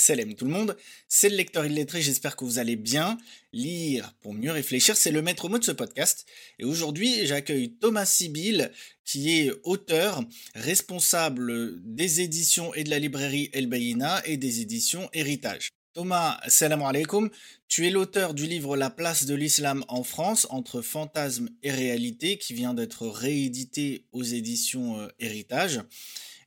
Salam tout le monde, c'est le lecteur illettré, j'espère que vous allez bien. Lire pour mieux réfléchir, c'est le maître mot de ce podcast. Et aujourd'hui, j'accueille Thomas Sibyl, qui est auteur, responsable des éditions et de la librairie El Bayina et des éditions Héritage. Thomas, salam alaikum, tu es l'auteur du livre La place de l'islam en France entre fantasme et réalité qui vient d'être réédité aux éditions euh, Héritage.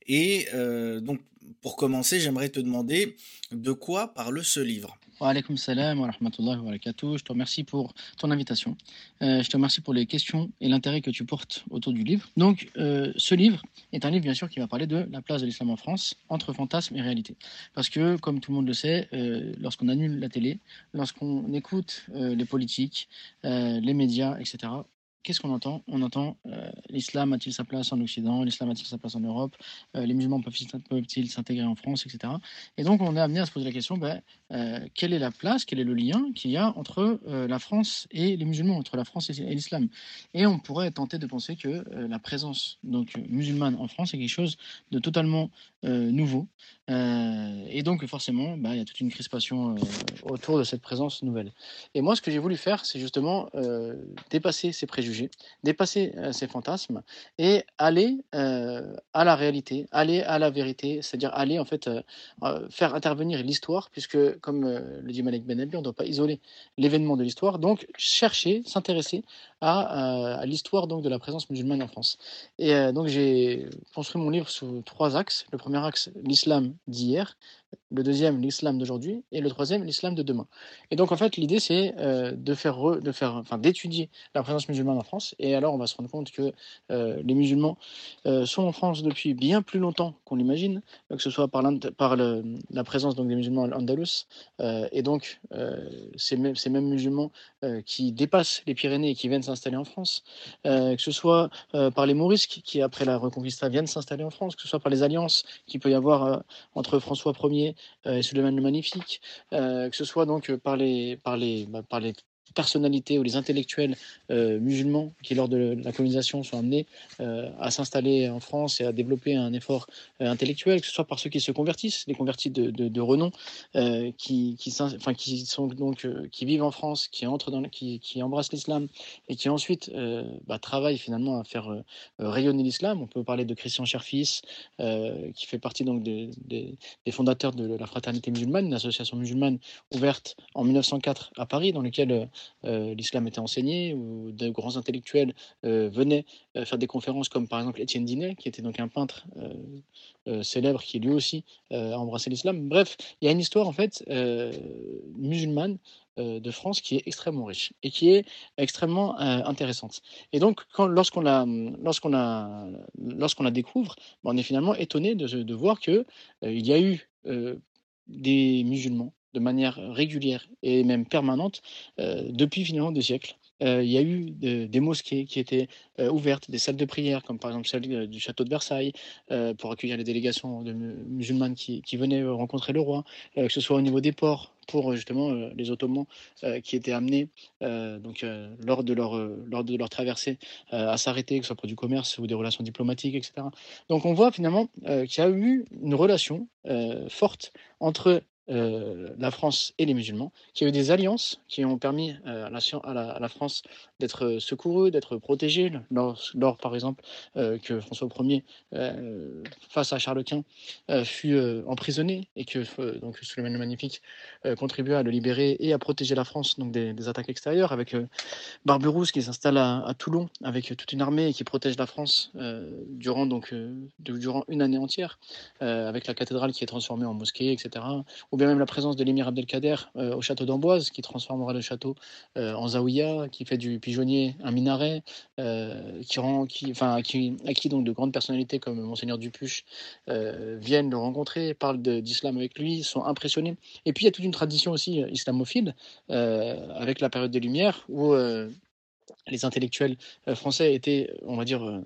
Et euh, donc pour commencer, j'aimerais te demander de quoi parle ce livre. Wa alaykoum salam wa rahmatullahi wa barakatuh. Je te remercie pour ton invitation. Euh, je te remercie pour les questions et l'intérêt que tu portes autour du livre. Donc, euh, ce livre est un livre, bien sûr, qui va parler de la place de l'islam en France entre fantasme et réalité. Parce que, comme tout le monde le sait, euh, lorsqu'on annule la télé, lorsqu'on écoute les politiques, les médias, etc., qu'est-ce qu'on entend? On entend euh, l'islam a-t-il sa place en Occident, l'islam a-t-il sa place en Europe, euh, les musulmans peuvent-ils s'intégrer en France, etc. Et donc on est amené à se poser la question, ben, euh, quelle est la place, quel est le lien qu'il y a entre la France et les musulmans, entre la France et, l'islam? Et on pourrait tenter de penser que la présence donc musulmane en France est quelque chose de totalement nouveau. et donc forcément, ben, il y a toute une crispation autour de cette présence nouvelle. Et moi, ce que j'ai voulu faire, c'est justement dépasser ces préjugés dépasser euh, ces fantasmes et aller euh, à la réalité, aller à la vérité, c'est-à-dire aller en fait euh, faire intervenir l'histoire, puisque comme le dit Malek Ben on ne doit pas isoler l'événement de l'histoire, donc chercher, s'intéresser à, à l'histoire donc de la présence musulmane en France. Et donc j'ai construit mon livre sous trois axes. Le premier axe, l'islam d'hier le deuxième l'islam d'aujourd'hui et le troisième l'islam de demain. Et donc en fait l'idée c'est euh, de faire de faire enfin d'étudier la présence musulmane en France et alors on va se rendre compte que euh, les musulmans euh, sont en France depuis bien plus longtemps qu'on l'imagine, que ce soit par, par la présence donc des musulmans à Andalus et donc ces mêmes, ces mêmes musulmans qui dépassent les Pyrénées et qui viennent s'installer en France, que ce soit par les Mourisques qui après la Reconquista viennent s'installer en France, que ce soit par les alliances qu'il peut y avoir entre François Ier euh, et Suleiman le Magnifique, euh, que ce soit donc par les, bah, par les personnalités ou les intellectuels euh, musulmans qui, lors de la colonisation, sont amenés euh, à s'installer en France et à développer un effort euh, intellectuel, que ce soit par ceux qui se convertissent, les convertis de, renom, qui, qui, enfin, qui, sont donc, qui vivent en France, qui, entrent dans, qui, qui embrassent l'islam et qui ensuite bah, travaillent finalement à faire rayonner l'islam. On peut parler de Christian Cherfis, qui fait partie donc des, des, fondateurs de la Fraternité musulmane, une association musulmane ouverte en 1904 à Paris, dans laquelle l'islam était enseigné, où de grands intellectuels euh, venaient euh, faire des conférences, comme par exemple Étienne Dinet, qui était donc un peintre célèbre, qui lui aussi a embrassé l'islam. Bref, il y a une histoire en fait musulmane de France qui est extrêmement riche et qui est extrêmement intéressante. Et donc, lorsqu'on la, la, la découvre, ben, on est finalement étonné de, de voir que il y a eu des musulmans de manière régulière et même permanente euh, depuis finalement deux siècles. Euh, il y a eu des mosquées qui étaient euh, ouvertes, des salles de prière, comme par exemple celle du château de Versailles, pour accueillir les délégations de musulmanes qui, venaient rencontrer le roi, que ce soit au niveau des ports, pour justement les Ottomans qui étaient amenés donc lors de leur lors de leur traversée à s'arrêter, que ce soit pour du commerce ou des relations diplomatiques, etc. Donc on voit finalement qu'il y a eu une relation forte entre euh, la France et les musulmans, qui a eu des alliances qui ont permis euh, à, la, France d'être secourue, d'être protégée, lors, par exemple euh, que François Ier, face à Charles Quint, fut emprisonné et que donc Suleiman le Magnifique contribua à le libérer et à protéger la France donc des, attaques extérieures, avec Barberousse qui s'installe à, Toulon avec toute une armée et qui protège la France durant, donc, durant une année entière, avec la cathédrale qui est transformée en mosquée, etc ou bien même la présence de l'émir Abdelkader euh, au château d'Amboise, qui transformera le château euh, en zaouïa, qui fait du pigeonnier un minaret, euh, qui rend, qui, enfin, à qui donc de grandes personnalités comme Monseigneur Dupuche viennent le rencontrer, parlent d'islam avec lui, sont impressionnés. Et puis il y a toute une tradition aussi islamophile, avec la période des Lumières, où les intellectuels français étaient, on va dire,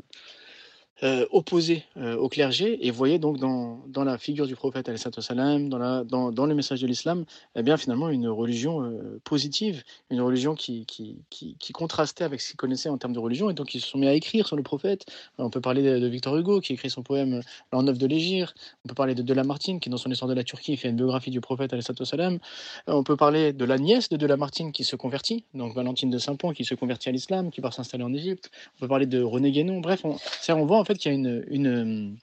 euh, opposé euh, au clergé et voyait donc dans, dans la figure du prophète salam, dans, dans, dans le message de l'islam, eh bien finalement une religion euh, positive, une religion qui, qui, qui, qui contrastait avec ce qu'ils connaissaient en termes de religion et donc ils se sont mis à écrire sur le prophète. On peut parler de, Victor Hugo qui écrit son poème L'an de l'Égir, on peut parler de De Lamartine qui dans son histoire de la Turquie fait une biographie du prophète salam. on peut parler de la nièce de De Lamartine qui se convertit, donc Valentine de Saint-Pont qui se convertit à l'islam, qui part s'installer en Égypte. On peut parler de René Guénon, bref, on, on voit fait qu'il y a une, une,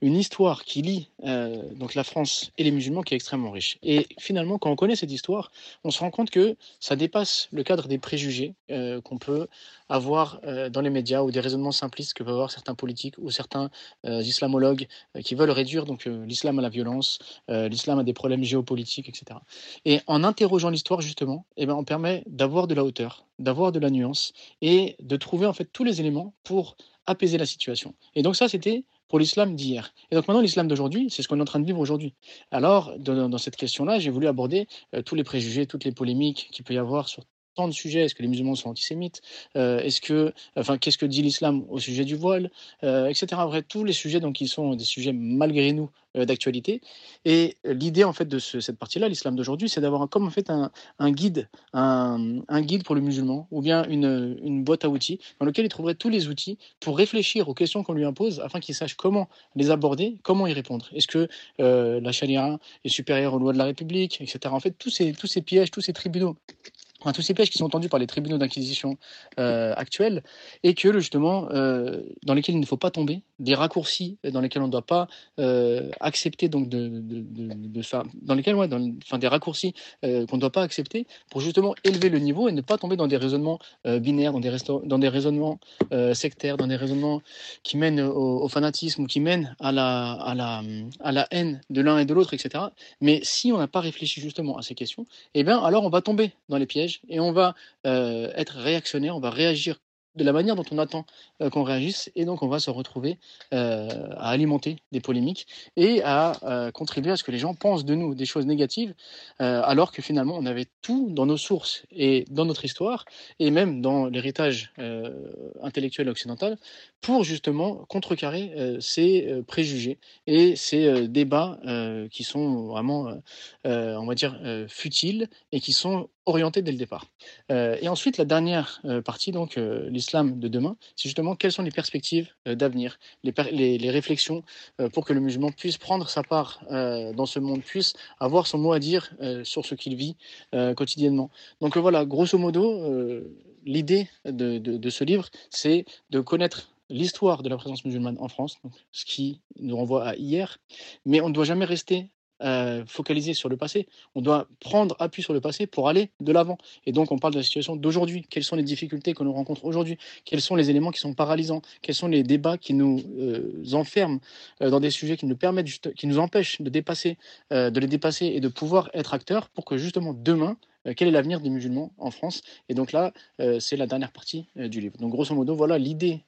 une histoire qui lie euh, donc la France et les musulmans qui est extrêmement riche. Et finalement, quand on connaît cette histoire, on se rend compte que ça dépasse le cadre des préjugés euh, qu'on peut avoir euh, dans les médias ou des raisonnements simplistes que peuvent avoir certains politiques ou certains islamologues qui veulent réduire donc l'islam à la violence, l'islam à des problèmes géopolitiques, etc. Et en interrogeant l'histoire justement, eh ben, on permet d'avoir de la hauteur, d'avoir de la nuance et de trouver en fait tous les éléments pour apaiser la situation. Et donc ça, c'était pour l'islam d'hier. Et donc maintenant, l'islam d'aujourd'hui, c'est ce qu'on est en train de vivre aujourd'hui. Alors, dans, cette question-là, j'ai voulu aborder euh, tous les préjugés, toutes les polémiques qu'il peut y avoir sur tant de sujets. Est-ce que les musulmans sont antisémites? Euh, Est-ce que, enfin, qu'est-ce que dit l'islam au sujet du voile, euh, etc. Après, tous les sujets donc qui sont des sujets malgré nous euh, d'actualité. Et l'idée en fait de ce, cette partie-là, l'islam d'aujourd'hui, c'est d'avoir comme en fait un, guide, un, guide pour le musulman, ou bien une, une boîte à outils dans lequel il trouverait tous les outils pour réfléchir aux questions qu'on lui impose, afin qu'il sache comment les aborder, comment y répondre. Est-ce que euh, la charia est supérieure aux lois de la République, etc. En fait, tous ces, tous ces pièges, tous ces tribunaux tous ces pièges qui sont tendus par les tribunaux d'inquisition euh, actuels et que justement euh, dans lesquels il ne faut pas tomber, des raccourcis dans lesquels on ne doit pas euh, accepter donc de, faire, dans lesquels ouais, enfin des raccourcis qu'on ne doit pas accepter pour justement élever le niveau et ne pas tomber dans des raisonnements binaires, dans des, raisonnements sectaires, dans des raisonnements qui mènent au, fanatisme ou qui mènent à la, à la, à la haine de l'un et de l'autre, etc. Mais si on n'a pas réfléchi justement à ces questions, eh bien alors on va tomber dans les pièges et on va euh, être réactionnaire, on va réagir de la manière dont on attend euh, qu'on réagisse, et donc on va se retrouver euh, à alimenter des polémiques et à contribuer à ce que les gens pensent de nous des choses négatives, alors que finalement on avait tout dans nos sources et dans notre histoire, et même dans l'héritage intellectuel occidental, pour justement contrecarrer ces préjugés et ces débats qui sont vraiment, on va dire, futiles et qui sont orientés dès le départ. et ensuite, la dernière partie, donc l'islam de demain, c'est justement quelles sont les perspectives euh, d'avenir, les, réflexions euh, pour que le musulman puisse prendre sa part euh, dans ce monde, puisse avoir son mot à dire sur ce qu'il vit quotidiennement. Donc voilà, grosso modo, l'idée de, ce livre, c'est de connaître l'histoire de la présence musulmane en France, ce qui nous renvoie à hier, mais on ne doit jamais rester euh, focaliser sur le passé. On doit prendre appui sur le passé pour aller de l'avant. Et donc, on parle de la situation d'aujourd'hui. Quelles sont les difficultés que nous rencontrons aujourd'hui? Quels sont les éléments qui sont paralysants? Quels sont les débats qui nous euh, enferment euh, dans des sujets qui nous empêchent de dépasser, de les dépasser et de pouvoir être acteurs pour que justement demain, quel est l'avenir des musulmans en France? Et donc là, euh, c'est la dernière partie euh, du livre. Donc grosso modo, voilà l'idée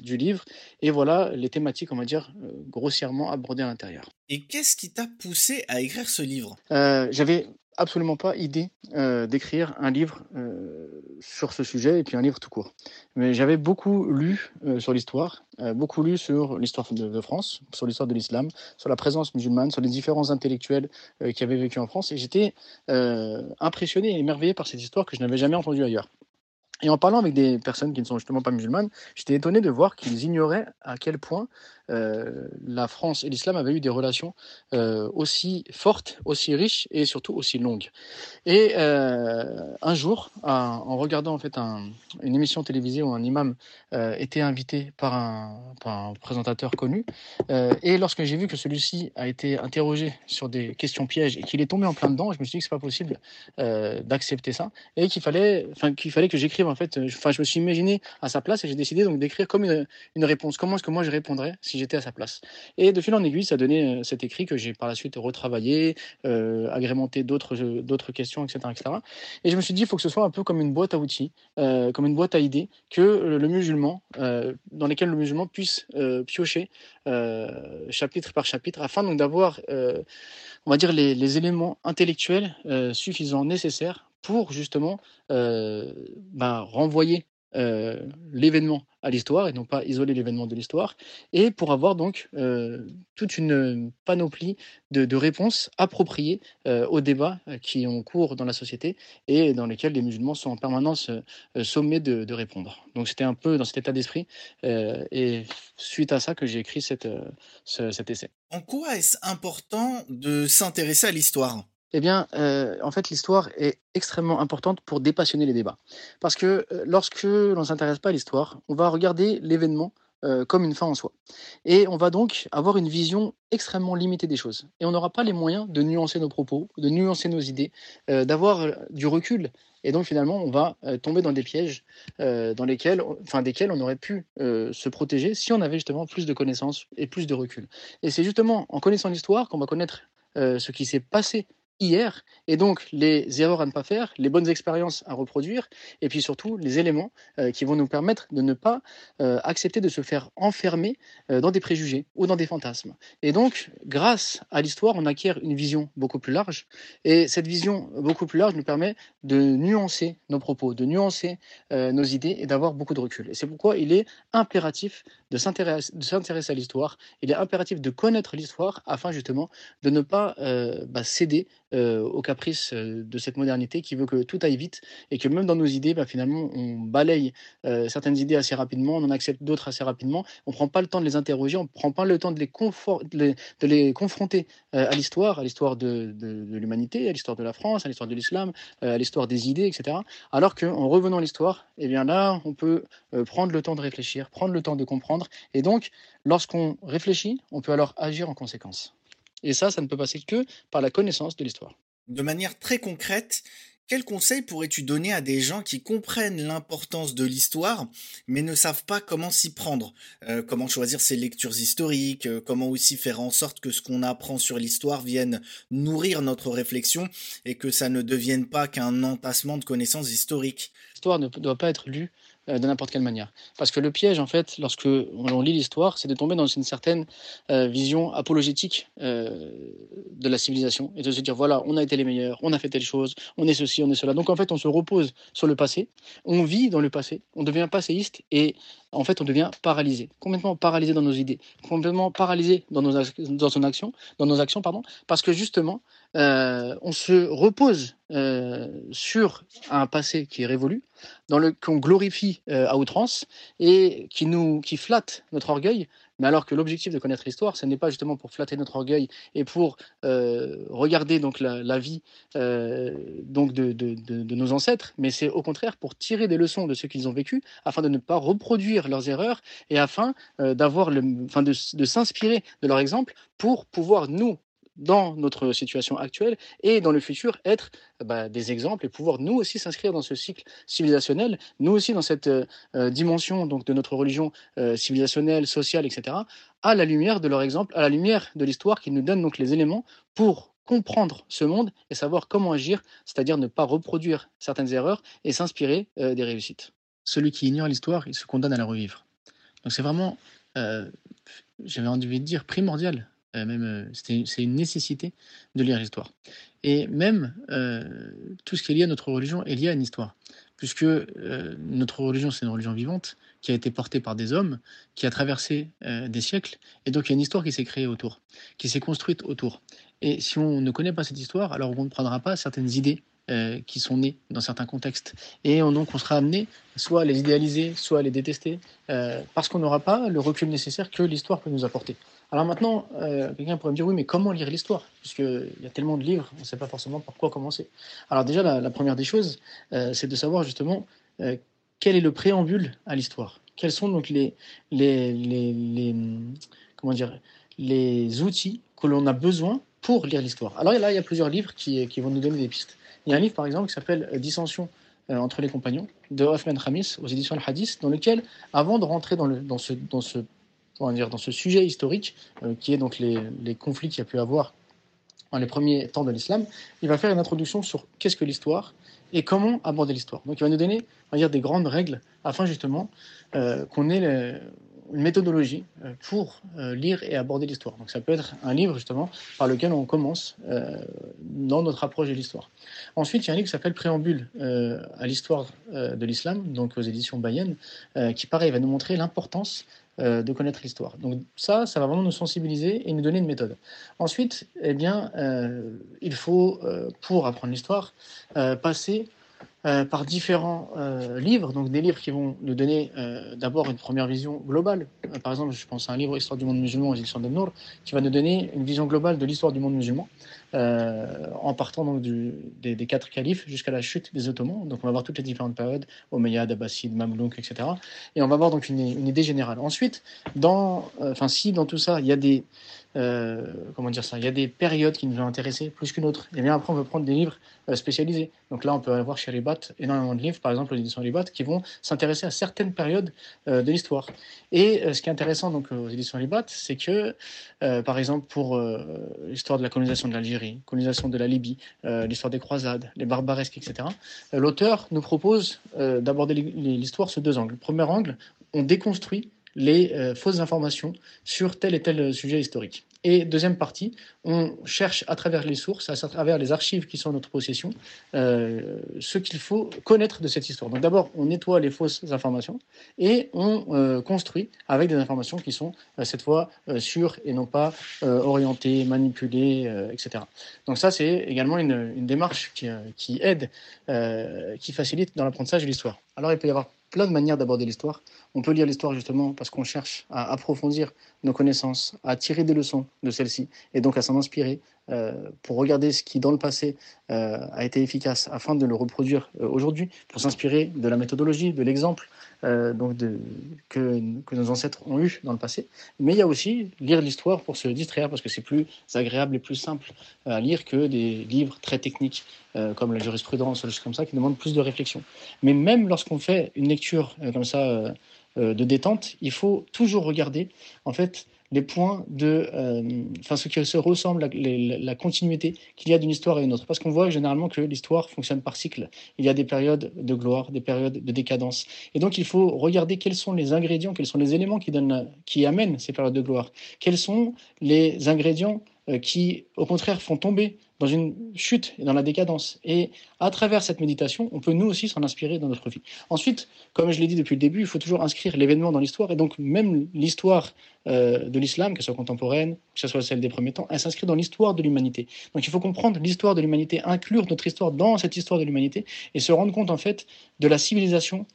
du livre et voilà les thématiques, on va dire, grossièrement abordées à l'intérieur. Et qu'est-ce qui t'a poussé à écrire ce livre? J'avais absolument pas idée euh, d'écrire un livre euh, sur ce sujet et puis un livre tout court. Mais j'avais beaucoup lu euh, sur l'histoire, beaucoup lu sur l'histoire de, de, France, sur l'histoire de l'islam, sur la présence musulmane, sur les différents intellectuels qui avaient vécu en France et j'étais impressionné et émerveillé par cette histoire que je n'avais jamais entendue ailleurs. Et en parlant avec des personnes qui ne sont justement pas musulmanes, j'étais étonné de voir qu'ils ignoraient à quel point euh, la France et l'islam avaient eu des relations euh, aussi fortes, aussi riches et surtout aussi longues. Et euh, un jour, en regardant en fait un, une émission télévisée où un imam était invité par un, présentateur connu, et lorsque j'ai vu que celui-ci a été interrogé sur des questions pièges et qu'il est tombé en plein dedans, je me suis dit que c'est pas possible d'accepter ça et qu'il fallait, qu'il fallait que j'écrive en fait. Enfin, je me suis imaginé à sa place et j'ai décidé donc d'écrire comme une, une réponse. Comment est-ce que moi je répondrais si j'étais à sa place. Et de fil en aiguille, ça donné euh, cet écrit que j'ai par la suite retravaillé, euh, agrémenté d'autres euh, questions, etc., etc. Et je me suis dit, il faut que ce soit un peu comme une boîte à outils, comme une boîte à idées, que le musulman, dans lesquelles le musulman puisse piocher chapitre par chapitre, afin donc d'avoir, on va dire, les, éléments intellectuels suffisants, nécessaires pour justement bah, renvoyer euh, l'événement à l'histoire et non pas isoler l'événement de l'histoire, et pour avoir donc euh, toute une panoplie de, réponses appropriées euh, aux débats qui ont cours dans la société et dans lesquels les musulmans sont en permanence sommés de, répondre. Donc c'était un peu dans cet état d'esprit et suite à ça que j'ai écrit cet essai. En quoi est-ce important de s'intéresser à l'histoire? Eh bien, euh, en fait, l'histoire est extrêmement importante pour dépassionner les débats. Parce que euh, lorsque l'on ne s'intéresse pas à l'histoire, on va regarder l'événement euh, comme une fin en soi. Et on va donc avoir une vision extrêmement limitée des choses. Et on n'aura pas les moyens de nuancer nos propos, de nuancer nos idées, d'avoir du recul. Et donc finalement, on va tomber dans des pièges dans lesquels, enfin, desquels on aurait pu se protéger si on avait justement plus de connaissances et plus de recul. Et c'est justement en connaissant l'histoire qu'on va connaître ce qui s'est passé hier, et donc les erreurs à ne pas faire, les bonnes expériences à reproduire, et puis surtout les éléments euh, qui vont nous permettre de ne pas euh, accepter de se faire enfermer euh, dans des préjugés ou dans des fantasmes. Et donc, grâce à l'histoire, on acquiert une vision beaucoup plus large, et cette vision beaucoup plus large nous permet de nuancer nos propos, de nuancer nos idées et d'avoir beaucoup de recul. Et c'est pourquoi il est impératif de s'intéresser à l'histoire, il est impératif de connaître l'histoire afin justement de ne pas bah, céder euh, aux caprices euh, de cette modernité qui veut que tout aille vite et que même dans nos idées, bah, finalement, on balaye euh, certaines idées assez rapidement, on en accepte d'autres assez rapidement, on ne prend pas le temps de les interroger, on ne prend pas le temps de les, de confronter à l'histoire, à l'histoire de, l'humanité, à l'histoire de la France, à l'histoire de l'islam, à l'histoire des idées, etc. Alors qu'en revenant à l'histoire, eh bien là, on peut prendre le temps de réfléchir, prendre le temps de comprendre, et donc, lorsqu'on réfléchit, on peut alors agir en conséquence. Et ça, ça ne peut passer que par la connaissance de l'histoire. De manière très concrète, quels conseils pourrais-tu donner à des gens qui comprennent l'importance de l'histoire, mais ne savent pas comment s'y prendre? Euh, Comment choisir ses lectures historiques euh, Comment aussi faire en sorte que ce qu'on apprend sur l'histoire vienne nourrir notre réflexion et que ça ne devienne pas qu'un entassement de connaissances historiques? L'histoire ne doit pas être lue euh, de n'importe quelle manière. Parce que le piège, en fait, lorsque on lit l'histoire, c'est de tomber dans une certaine euh, vision apologétique euh, de la civilisation et de se dire voilà, on a été les meilleurs, on a fait telle chose, on est ceci, on est cela. Donc en fait, on se repose sur le passé, on vit dans le passé, on devient passéiste et en fait, on devient paralysé, complètement paralysé dans nos idées, complètement paralysé dans nos, actions, pardon, parce que justement, euh, on se repose euh, sur un passé qui est révolu, dans qu'on glorifie euh, à outrance et qui nous qui flatte notre orgueil, mais alors que l'objectif de connaître l'histoire, ce n'est pas justement pour flatter notre orgueil et pour regarder donc la, vie donc de, nos ancêtres, mais c'est au contraire pour tirer des leçons de ce qu'ils ont vécu, afin de ne pas reproduire leurs erreurs et afin d'avoir le, enfin de s'inspirer de leur exemple pour pouvoir nous dans notre situation actuelle et dans le futur être bah, des exemples et pouvoir nous aussi s'inscrire dans ce cycle civilisationnel, nous aussi dans cette euh, euh, dimension donc de notre religion euh, civilisationnelle, sociale, etc., à la lumière de leur exemple, à la lumière de l'histoire qui nous donne donc les éléments pour comprendre ce monde et savoir comment agir, c'est-à-dire ne pas reproduire certaines erreurs et s'inspirer des réussites. Celui qui ignore l'histoire, il se condamne à la revivre. Donc c'est vraiment, j'avais envie de dire, primordial euh, même, euh, c'est une nécessité de lire l'histoire. Et même euh, tout ce qui est lié à notre religion est lié à une histoire, puisque notre religion, c'est une religion vivante qui a été portée par des hommes, qui a traversé des siècles, et donc il y a une histoire qui s'est créée autour, qui s'est construite autour. Et si on ne connaît pas cette histoire, alors on ne prendra pas certaines idées qui sont nées dans certains contextes. Et donc on sera amené soit à les idéaliser, soit à les détester, parce qu'on n'aura pas le recul nécessaire que l'histoire peut nous apporter. Alors maintenant, euh, quelqu'un pourrait me dire oui, mais comment lire l'histoire? Puisqu'il y a tellement de livres, on ne sait pas forcément par quoi commencer. Alors déjà, la, première des choses, euh, c'est de savoir justement euh, quel est le préambule à l'histoire? Quels sont donc les, les, les, comment dire, les outils que l'on a besoin pour lire l'histoire? Alors là, il y a plusieurs livres qui, vont nous donner des pistes. Il y a un livre, par exemple, qui s'appelle Dissension entre les compagnons de Othman Khamis aux éditions Al-Hadith, dans lequel, avant de rentrer dans, le, dans, ce, dire, dans ce sujet historique, euh, qui est donc les, les conflits qu'il y a pu avoir dans les premiers temps de l'islam, il va faire une introduction sur qu'est-ce que l'histoire et comment aborder l'histoire. Donc il va nous donner dire, des grandes règles afin justement euh, qu'on ait une méthodologie euh, pour euh, lire et aborder l'histoire. Donc ça peut être un livre justement par lequel on commence dans notre approche de l'histoire. Ensuite, il y a un livre qui s'appelle Préambule à l'histoire de l'islam, donc aux éditions Bayenne, qui pareil va nous montrer l'importance de connaître l'histoire. Donc ça, ça va vraiment nous sensibiliser et nous donner une méthode. Ensuite, eh bien, il faut, pour apprendre l'histoire, passer euh, par différents euh, livres, donc des livres qui vont nous donner euh, d'abord une première vision globale. par exemple, je pense à un livre Histoire du monde musulman aux de Nour, qui va nous donner une vision globale de l'histoire du monde musulman, en partant donc des, quatre califes jusqu'à la chute des Ottomans. Donc on va voir toutes les différentes périodes, Omeyyades, Abbassides, Mamlouk, etc. Et on va voir donc une, une idée générale. Ensuite, dans, enfin si dans tout ça, il y a des euh, comment dire ça, il y a des périodes qui nous ont intéressés plus qu'une autre. Et bien après, on peut prendre des livres euh, spécialisés. Donc là, on peut avoir chez Ribat énormément de livres, par exemple l'édition Ribat, qui vont s'intéresser à certaines périodes euh, de l'histoire. Et ce qui est intéressant donc aux éditions Ribat, c'est que, par exemple, pour l'histoire de la colonisation de l'Algérie, colonisation de la Libye, l'histoire des croisades, les barbaresques, etc., l'auteur nous propose d'aborder l'histoire sous deux angles. Le premier angle, on déconstruit les euh, fausses informations sur tel et tel sujet historique. Et deuxième partie, on cherche à travers les sources, à travers les archives qui sont en notre possession, euh, ce qu'il faut connaître de cette histoire. Donc d'abord, on nettoie les fausses informations et on euh, construit avec des informations qui sont cette fois sûres et non pas orientées, manipulées, etc. Donc ça, c'est également une, une démarche qui, qui aide, qui facilite dans l'apprentissage de l'histoire. Alors il peut y avoir plein de manières d'aborder l'histoire. On peut lire l'histoire justement parce qu'on cherche à approfondir nos connaissances, à tirer des leçons de celles-ci et donc à s'en inspirer pour regarder ce qui dans le passé euh, a été efficace afin de le reproduire euh, aujourd'hui, pour s'inspirer de la méthodologie, de l'exemple donc que, que, nos ancêtres ont eu dans le passé. Mais il y a aussi lire l'histoire pour se distraire parce que c'est plus agréable et plus simple à lire que des livres très techniques comme la jurisprudence choses comme ça qui demandent plus de réflexion. Mais même lorsqu'on fait une lecture comme ça de détente, il faut toujours regarder en fait les points de, euh, enfin ce qui se ressemble, la, continuité qu'il y a d'une histoire à une autre. Parce qu'on voit généralement que l'histoire fonctionne par cycle. Il y a des périodes de gloire, des périodes de décadence. Et donc il faut regarder quels sont les ingrédients, quels sont les éléments qui, donnent, qui amènent ces périodes de gloire. Quels sont les ingrédients euh, qui, au contraire, font tomber dans une chute et dans la décadence. Et à travers cette méditation, on peut nous aussi s'en inspirer dans notre vie. Ensuite, comme je l'ai dit depuis le début, il faut toujours inscrire l'événement dans l'histoire. Et donc, même l'histoire euh, de l'islam, que ce soit contemporaine, que ce soit celle des premiers temps, elle s'inscrit dans l'histoire de l'humanité. Donc, il faut comprendre l'histoire de l'humanité, inclure notre histoire dans cette histoire de l'humanité et se rendre compte, en fait, de la civilisation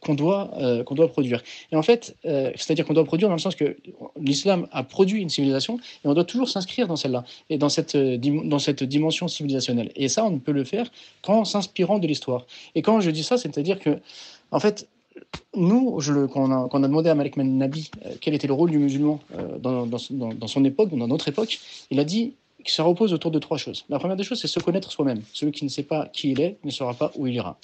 qu'on doit, euh, qu'on doit produire. Et en fait, c'est-à-dire qu'on doit produire dans le sens que l'islam a produit une civilisation et on doit toujours s'inscrire dans celle-là et dans cette, dans cette dimension civilisationnelle. Et ça, on ne peut le faire qu'en s'inspirant de l'histoire. Et quand je dis ça, c'est-à-dire que, en fait, nous, quand, on a, demandé à Malik Nabi euh, quel était le rôle du musulman euh, dans, dans, dans, son époque, dans notre époque, il a dit se repose autour de trois choses. La première des choses, c'est se connaître soi-même. Celui qui ne sait pas qui il est ne saura pas où il ira.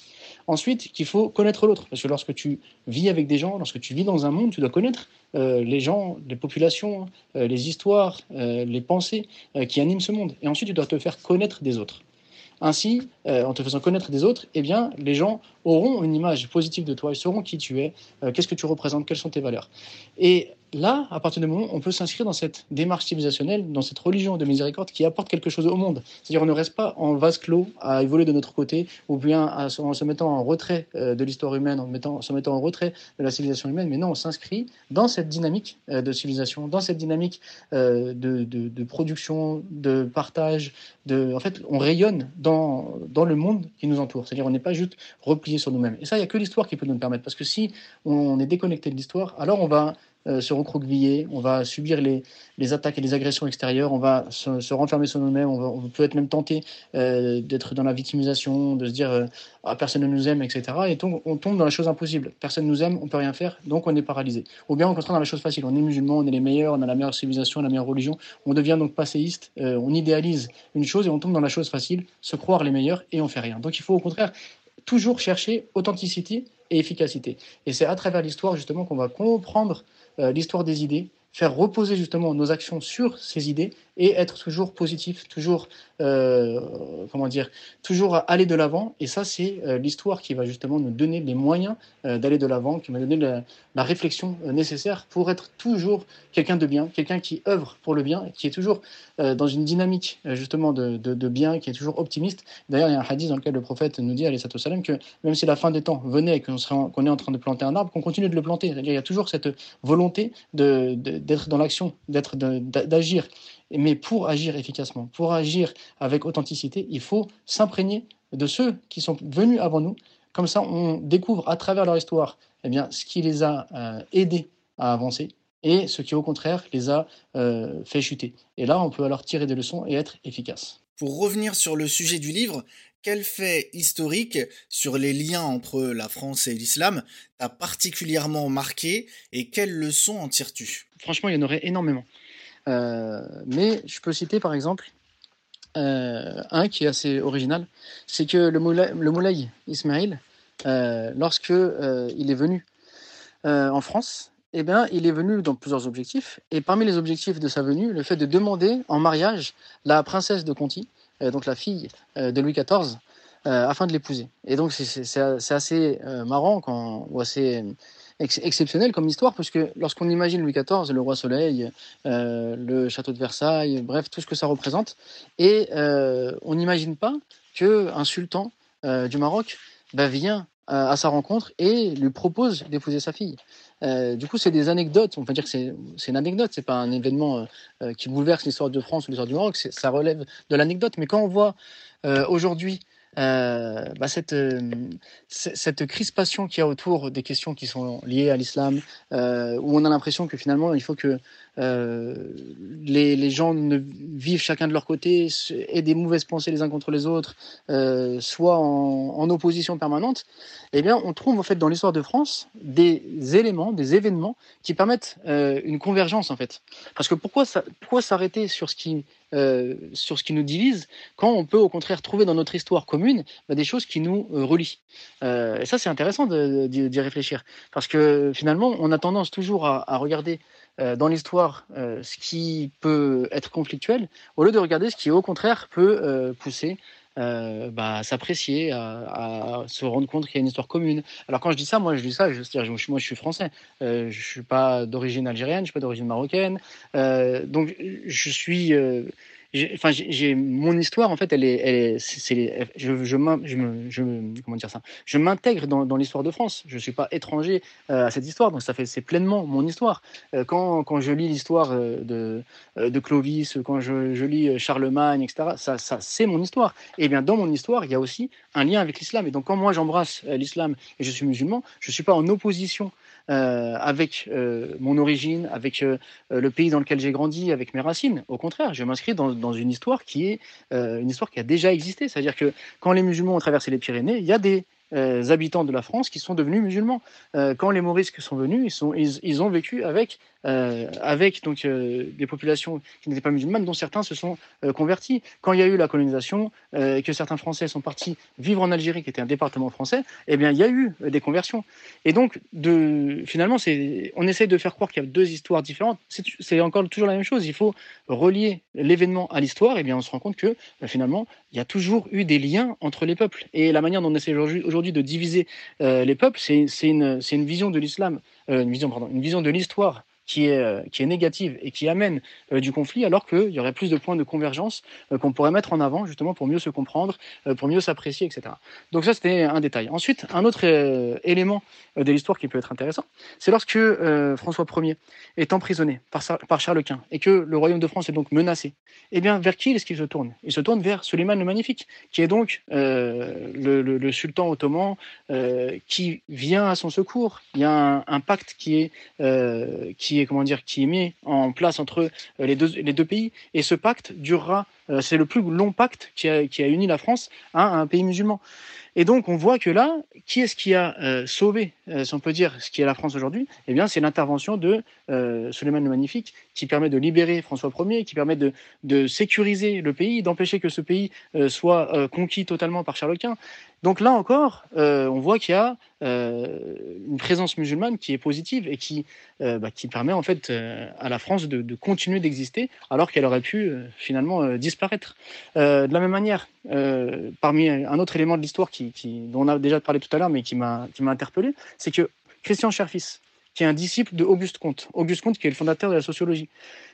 Ensuite, qu'il faut connaître l'autre, parce que lorsque tu vis avec des gens, lorsque tu vis dans un monde, tu dois connaître euh, les gens, les populations, les histoires, les pensées qui animent ce monde. Et ensuite, tu dois te faire connaître des autres. Ainsi, euh, en te faisant connaître des autres, eh bien, les gens auront une image positive de toi, ils sauront qui tu es, euh, qu'est-ce que tu représentes, quelles sont tes valeurs. Et là, à partir du moment où on peut s'inscrire dans cette démarche civilisationnelle, dans cette religion de miséricorde qui apporte quelque chose au monde. C'est-à-dire on ne reste pas en vase clos à évoluer de notre côté ou bien en se mettant en retrait euh, de l'histoire humaine, en, mettant, se mettant en retrait de la civilisation humaine, mais non, on s'inscrit dans cette dynamique euh, de civilisation, dans cette dynamique de, production, de partage. En fait, on rayonne dans, dans le monde qui nous entoure. C'est-à-dire on n'est pas juste replié sur nous-mêmes. Et ça, il n'y a que l'histoire qui peut nous le permettre. Parce que si on est déconnecté de l'histoire, alors on va euh, se recroqueviller, on va subir les, les, attaques et les agressions extérieures, on va se, renfermer sur nous-mêmes, on, peut être même tenté euh, d'être dans la victimisation, de se dire euh, ah, personne ne nous aime, etc. Et donc on tombe dans la chose impossible. Personne ne nous aime, on peut rien faire, donc on est paralysé. Ou bien on contraire dans la chose facile. On est musulman, on est les meilleurs, on a la meilleure civilisation, la meilleure religion. On devient donc passéiste, on idéalise une chose et on tombe dans la chose facile, se croire les meilleurs et on fait rien. Donc il faut au contraire toujours chercher authenticité et efficacité. Et c'est à travers l'histoire justement qu'on va comprendre euh, l'histoire des idées, faire reposer justement nos actions sur ces idées et être toujours positif, toujours, euh, comment dire, toujours aller de l'avant. Et ça, c'est euh, l'histoire qui va justement nous donner les moyens euh, d'aller de l'avant, qui va donner la, réflexion nécessaire pour être toujours quelqu'un de bien, quelqu'un qui œuvre pour le bien, qui est toujours dans une dynamique justement de, bien, qui est toujours optimiste. D'ailleurs, il y a un hadith dans lequel le prophète nous dit, salam, que même si la fin des temps venait et qu'on est en train de planter un arbre, qu'on continue de le planter. Il y a toujours cette volonté d'être dans l'action, d'agir. Mais pour agir efficacement, pour agir avec authenticité, il faut s'imprégner de ceux qui sont venus avant nous. Comme ça, on découvre à travers leur histoire eh bien, ce qui les a euh, aidés à avancer et ce qui, au contraire, les a euh, fait chuter. Et là, on peut alors tirer des leçons et être efficace. Pour revenir sur le sujet du livre, quel fait historique sur les liens entre la France et l'islam t'a particulièrement marqué et quelles leçons en tires-tu? Franchement, il y en aurait énormément. Euh, mais je peux citer par exemple euh, un qui est assez original, c'est que le moulay, le Ismail, euh, lorsque il est venu en France, eh bien, il est venu dans plusieurs objectifs. Et parmi les objectifs de sa venue, le fait de demander en mariage la princesse de Conti, donc la fille de Louis XIV, afin de l'épouser. Et donc, c'est assez marrant quand, ou assez exceptionnel comme histoire, parce que lorsqu'on imagine Louis XIV, le roi Soleil, euh, le château de Versailles, bref, tout ce que ça représente, et euh, on n'imagine pas qu'un sultan euh, du Maroc bah, vient à sa rencontre et lui propose d'épouser sa fille. du coup, c'est des anecdotes. On peut dire que c'est une anecdote. C'est pas un événement qui bouleverse l'histoire de France ou l'histoire du Maroc. Ça relève de l'anecdote. Mais quand on voit aujourd'hui euh, bah cette, euh, cette crispation qu'il y a autour des questions qui sont liées à l'islam, euh, où on a l'impression que finalement il faut que euh, les, gens vivent chacun de leur côté, aient des mauvaises pensées les uns contre les autres, euh, soient en, opposition permanente, eh bien on trouve en fait dans l'histoire de France des éléments, des événements qui permettent euh, une convergence en fait. Parce que pourquoi, s'arrêter sur ce qui euh, sur ce qui nous divise, quand on peut au contraire trouver dans notre histoire commune bah, des choses qui nous relient? Et ça, c'est intéressant d'y réfléchir, parce que finalement, on a tendance toujours à, regarder dans l'histoire euh, ce qui peut être conflictuel, au lieu de regarder ce qui au contraire peut pousser euh, bah, s'apprécier, à, se rendre compte qu'il y a une histoire commune. Alors quand je dis ça, moi je dis ça, je, dire, moi je suis français, euh, je suis pas d'origine algérienne, je suis pas d'origine marocaine, euh, donc je suis enfin j'ai mon histoire en fait elle est, elle est je, je, je, comment dire ça? Je m'intègre dans, l'histoire de France. Je suis pas étranger euh, à cette histoire donc ça fait c'est pleinement mon histoire. Euh, quand, quand je lis l'histoire euh, de, Clovis quand je, lis Charlemagne etc ça, ça c'est mon histoire. Et bien dans mon histoire il y a aussi un lien avec l'islam. Et donc quand moi j'embrasse l'islam et je suis musulman je suis pas en opposition avec euh, mon origine, avec euh, le pays dans lequel j'ai grandi, avec mes racines. Au contraire, je m'inscris dans, une histoire qui est une histoire qui a déjà existé. C'est-à-dire que quand les musulmans ont traversé les Pyrénées, il y a des euh, habitants de la France qui sont devenus musulmans. Euh, quand les Morisques sont venus, ils ont vécu avec, euh, avec donc, des populations qui n'étaient pas musulmanes, dont certains se sont convertis. Quand il y a eu la colonisation, et que certains Français sont partis vivre en Algérie, qui était un département français, eh bien, il y a eu des conversions. Et donc, finalement, on essaie de faire croire qu'il y a deux histoires différentes. C'est encore toujours la même chose. Il faut relier l'événement à l'histoire, et bien, on se rend compte que finalement, il y a toujours eu des liens entre les peuples. Et la manière dont on essaie aujourd'hui de diviser euh, les peuples, c'est une, vision de l'islam, euh, une vision, pardon, une vision de l'histoire qui est, euh, qui est négative et qui amène euh, du conflit, alors qu'il y aurait plus de points de convergence euh, qu'on pourrait mettre en avant justement pour mieux se comprendre, pour mieux s'apprécier, etc. Donc ça, c'était un détail. Ensuite, un autre élément de l'histoire qui peut être intéressant, c'est lorsque François Ier est emprisonné par, Charles Quint et que le royaume de France est donc menacé. Eh bien, vers qui est-ce qu'il se tourne? Il se tourne vers Suleiman le Magnifique, qui est donc le, sultan ottoman qui vient à son secours. Il y a un, un pacte qui est, qui est comment dire, qui est mis en place entre euh, les deux pays. Et ce pacte durera c'est le plus long pacte qui a, uni la France à un pays musulman. Et donc, on voit que là, qui est-ce qui a euh, sauvé, euh, si on peut dire, ce qui est la France aujourd'hui? Eh bien, c'est l'intervention de euh, Suleiman le Magnifique, qui permet de libérer François Ier, qui permet de, sécuriser le pays, d'empêcher que ce pays euh, soit conquis totalement par Charles Quint. Donc là encore, on voit qu'il y a une présence musulmane qui est positive et qui, bah, permet en fait à la France de continuer d'exister, alors qu'elle aurait pu finalement disparaître. De la même manière, parmi un autre élément de l'histoire qui dont on a déjà parlé tout à l'heure, mais qui m'a interpellé, c'est que Christian Scherfis, qui est un disciple de Auguste Comte, Auguste Comte qui est le fondateur de la sociologie,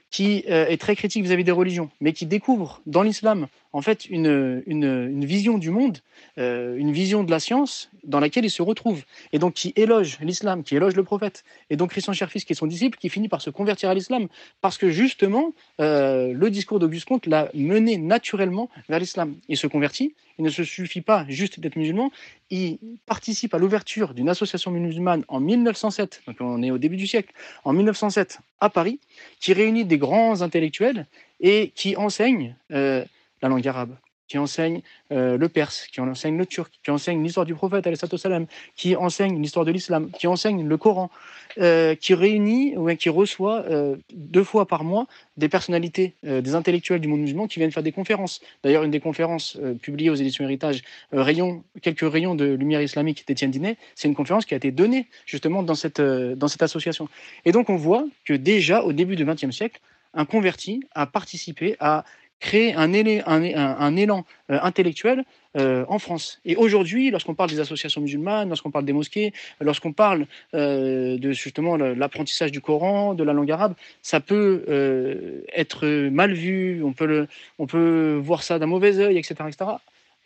qui euh, est très critique vis-à-vis des religions, mais qui découvre dans l'islam en fait une, vision du monde, euh, une vision de la science dans laquelle il se retrouve, et donc qui éloge l'islam, qui éloge le prophète, et donc Christian Scherfis, qui est son disciple, qui finit par se convertir à l'islam, parce que justement, euh, le discours d'Auguste Comte l'a mené naturellement vers l'islam. Il se convertit, il ne se suffit pas juste d'être musulman, il participe à l'ouverture d'une association musulmane en 1907, donc on est au début du siècle, en 1907 à Paris, qui réunit des grands intellectuels et qui enseigne euh, la langue arabe, qui enseigne euh, le perse, qui enseigne le turc, qui enseigne l'histoire du prophète, salam, qui enseigne l'histoire de l'islam, qui enseigne le Coran, euh, qui réunit ou qui reçoit deux fois par mois des personnalités, des intellectuels du monde musulman qui viennent faire des conférences. D'ailleurs, une des conférences publiées aux éditions Héritage, rayon, quelques rayons de lumière islamique d'Étienne Dinet, c'est une conférence qui a été donnée justement dans cette, dans cette association. Et donc, on voit que déjà au début du XXe siècle, un converti a participé à créer un, élan, euh, intellectuel euh, en France. Et aujourd'hui, lorsqu'on parle des associations musulmanes, lorsqu'on parle des mosquées, lorsqu'on parle euh, de justement l'apprentissage du Coran, de la langue arabe, ça peut être mal vu, on peut, voir ça d'un mauvais œil, etc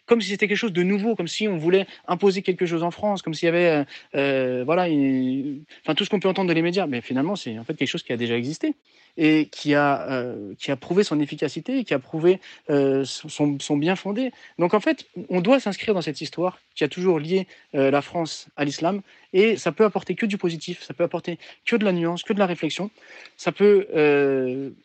comme si c'était quelque chose de nouveau, comme si on voulait imposer quelque chose en France, comme s'il y avait, euh, euh, voilà, enfin tout ce qu'on peut entendre dans les médias. Mais finalement, c'est en fait quelque chose qui a déjà existé et qui a, euh, qui a prouvé son efficacité, qui a prouvé son, bien fondé. Donc en fait, on doit s'inscrire dans cette histoire qui a toujours lié la France à l'islam et ça peut apporter que du positif, ça peut apporter que de la nuance, que de la réflexion, ça peut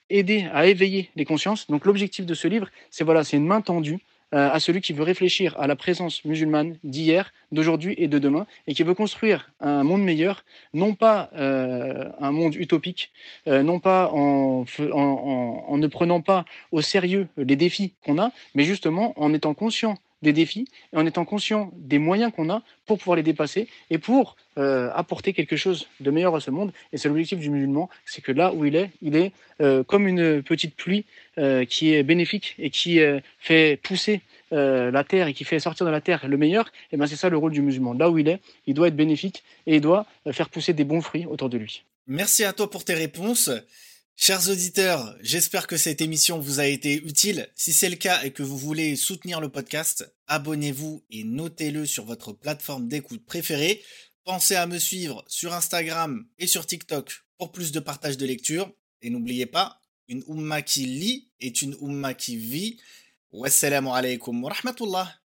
aider à éveiller les consciences. Donc l'objectif de ce livre, c'est voilà, c'est une main tendue euh, à celui qui veut réfléchir à la présence musulmane d'hier, d'aujourd'hui et de demain, et qui veut construire un monde meilleur, non pas euh, un monde utopique, euh, non pas en, en, ne prenant pas au sérieux les défis qu'on a, mais justement en étant conscient des défis et en étant conscient des moyens qu'on a pour pouvoir les dépasser et pour euh, apporter quelque chose de meilleur à ce monde. Et c'est l'objectif du musulman, c'est que là où il est, il est euh, comme une petite pluie euh, qui est bénéfique et qui fait pousser la terre et qui fait sortir de la terre le meilleur. Et ben c'est ça le rôle du musulman. Là où il est, il doit être bénéfique et il doit faire pousser des bons fruits autour de lui. Merci à toi pour tes réponses. Chers auditeurs, j'espère que cette émission vous a été utile. Si c'est le cas et que vous voulez soutenir le podcast, abonnez-vous et notez-le sur votre plateforme d'écoute préférée. Pensez à me suivre sur Instagram et sur TikTok pour plus de partage de lecture. Et n'oubliez pas, une umma qui lit est une umma qui vit. Wassalamu alaikum wa rahmatullah.